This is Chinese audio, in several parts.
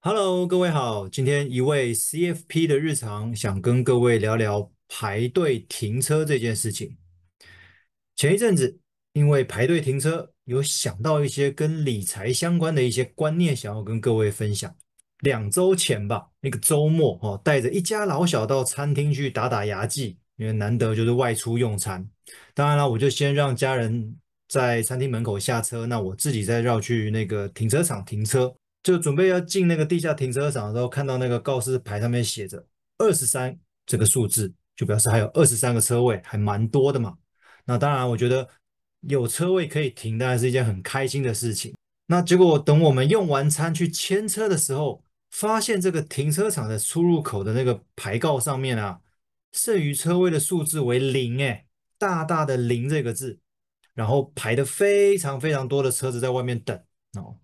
Hello，各位好，今天一位 CFP 的日常，想跟各位聊聊排队停车这件事情。前一阵子，因为排队停车，有想到一些跟理财相关的一些观念，想要跟各位分享。两周前吧，那个周末哦，带着一家老小到餐厅去打打牙祭，因为难得就是外出用餐。当然了，我就先让家人在餐厅门口下车，那我自己再绕去那个停车场停车。就准备要进那个地下停车场的时候，看到那个告示牌上面写着二十三这个数字，就表示还有二十三个车位，还蛮多的嘛。那当然，我觉得有车位可以停，当然是一件很开心的事情。那结果等我们用完餐去牵车的时候，发现这个停车场的出入口的那个牌告上面啊，剩余车位的数字为零，哎，大大的零这个字，然后排的非常非常多的车子在外面等哦。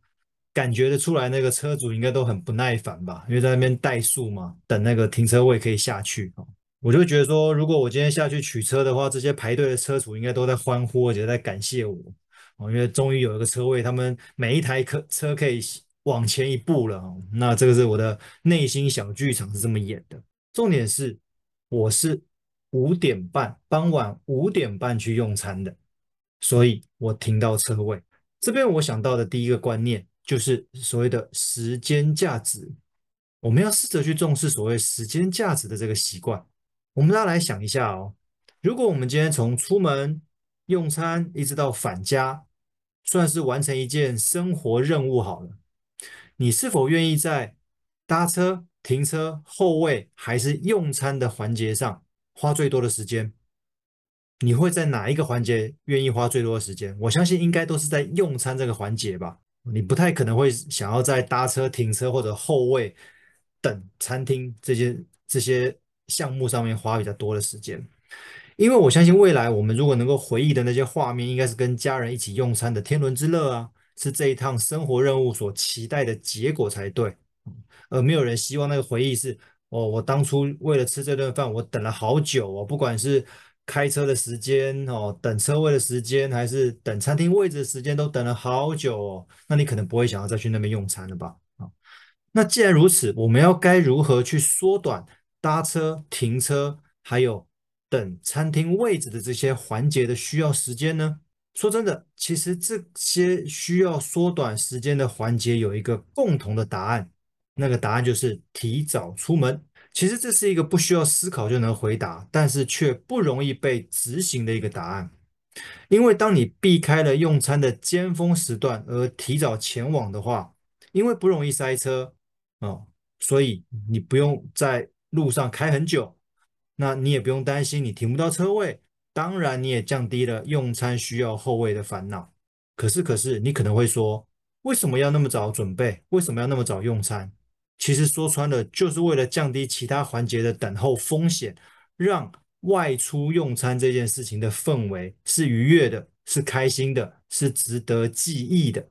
感觉得出来，那个车主应该都很不耐烦吧？因为在那边怠速嘛，等那个停车位可以下去。我就觉得说，如果我今天下去取车的话，这些排队的车主应该都在欢呼，而且在感谢我哦，因为终于有一个车位，他们每一台车车可以往前一步了。那这个是我的内心小剧场是这么演的。重点是，我是五点半，傍晚五点半去用餐的，所以我停到车位。这边我想到的第一个观念。就是所谓的时间价值，我们要试着去重视所谓时间价值的这个习惯。我们大家来想一下哦，如果我们今天从出门用餐一直到返家，算是完成一件生活任务好了，你是否愿意在搭车、停车、候位还是用餐的环节上花最多的时间？你会在哪一个环节愿意花最多的时间？我相信应该都是在用餐这个环节吧。你不太可能会想要在搭车、停车或者候位等餐厅这些这些项目上面花比较多的时间，因为我相信未来我们如果能够回忆的那些画面，应该是跟家人一起用餐的天伦之乐啊，是这一趟生活任务所期待的结果才对，而没有人希望那个回忆是哦，我当初为了吃这顿饭，我等了好久哦，不管是。开车的时间哦，等车位的时间，还是等餐厅位置的时间，都等了好久哦。那你可能不会想要再去那边用餐了吧？啊，那既然如此，我们要该如何去缩短搭车、停车，还有等餐厅位置的这些环节的需要时间呢？说真的，其实这些需要缩短时间的环节有一个共同的答案，那个答案就是提早出门。其实这是一个不需要思考就能回答，但是却不容易被执行的一个答案。因为当你避开了用餐的尖峰时段而提早前往的话，因为不容易塞车哦，所以你不用在路上开很久，那你也不用担心你停不到车位。当然，你也降低了用餐需要后位的烦恼。可是，可是你可能会说，为什么要那么早准备？为什么要那么早用餐？其实说穿了，就是为了降低其他环节的等候风险，让外出用餐这件事情的氛围是愉悦的，是开心的，是值得记忆的。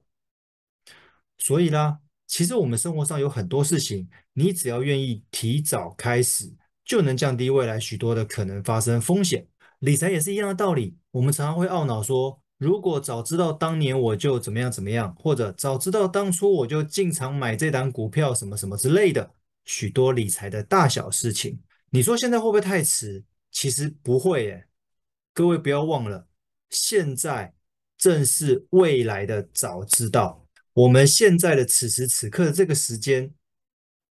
所以啦，其实我们生活上有很多事情，你只要愿意提早开始，就能降低未来许多的可能发生风险。理财也是一样的道理，我们常常会懊恼说，如果早知道当年我就怎么样怎么样，或者早知道当初我就进场买这档股票什么什么之类的，许多理财的大小事情，你说现在会不会太迟？其实不会耶。各位不要忘了，现在正是未来的早知道。我们现在的此时此刻的这个时间，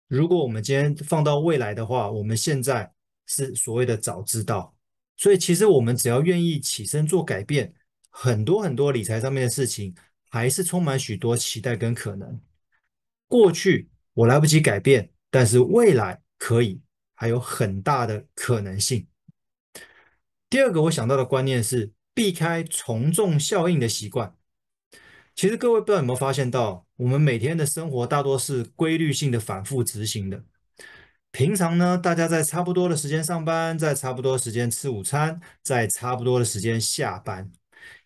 如果我们今天放到未来的话，我们现在是所谓的早知道。所以其实我们只要愿意起身做改变。很多很多理财上面的事情，还是充满许多期待跟可能。过去我来不及改变，但是未来可以，还有很大的可能性。第二个我想到的观念是避开从众效应的习惯。其实各位不知道有没有发现到，我们每天的生活大多是规律性的反复执行的。平常呢，大家在差不多的时间上班，在差不多的时间吃午餐，在差不多的时间下班。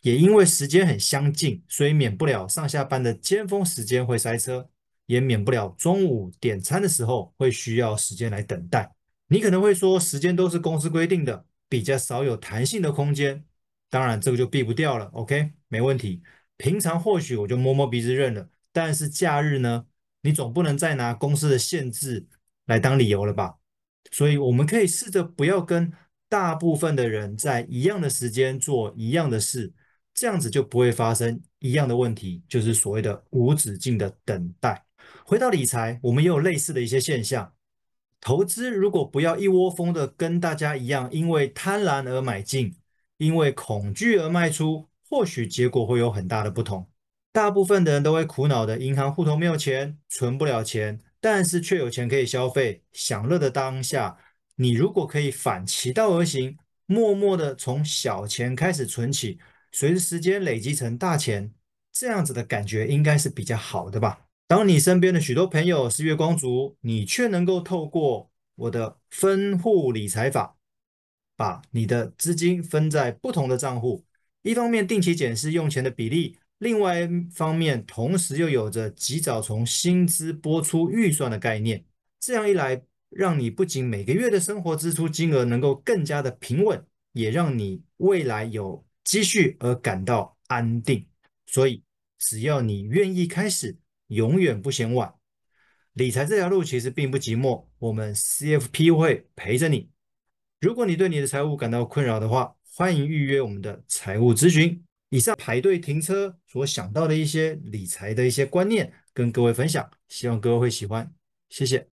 也因为时间很相近，所以免不了上下班的尖峰时间会塞车，也免不了中午点餐的时候会需要时间来等待。你可能会说，时间都是公司规定的，比较少有弹性的空间。当然，这个就避不掉了。OK，没问题。平常或许我就摸摸鼻子认了，但是假日呢？你总不能再拿公司的限制来当理由了吧？所以我们可以试着不要跟大部分的人在一样的时间做一样的事，这样子就不会发生一样的问题，就是所谓的无止境的等待。回到理财，我们也有类似的一些现象。投资如果不要一窝蜂的跟大家一样，因为贪婪而买进，因为恐惧而卖出，或许结果会有很大的不同。大部分的人都会苦恼的，银行户头没有钱，存不了钱，但是却有钱可以消费，享乐的当下，你如果可以反其道而行，默默的从小钱开始存起，随着时间累积成大钱，这样子的感觉应该是比较好的吧。当你身边的许多朋友是月光族，你却能够透过我的分户理财法，把你的资金分在不同的账户，一方面定期检视用钱的比例，另外一方面同时又有着及早从薪资拨出预算的概念。这样一来，让你不仅每个月的生活支出金额能够更加的平稳，也让你未来有积蓄而感到安定。所以，只要你愿意开始。永远不嫌晚，理财这条路其实并不寂寞，我们 CFP 会陪着你。如果你对你的财务感到困扰的话，欢迎预约我们的财务咨询。以上排队停车所想到的一些理财的一些观念，跟各位分享，希望各位会喜欢，谢谢。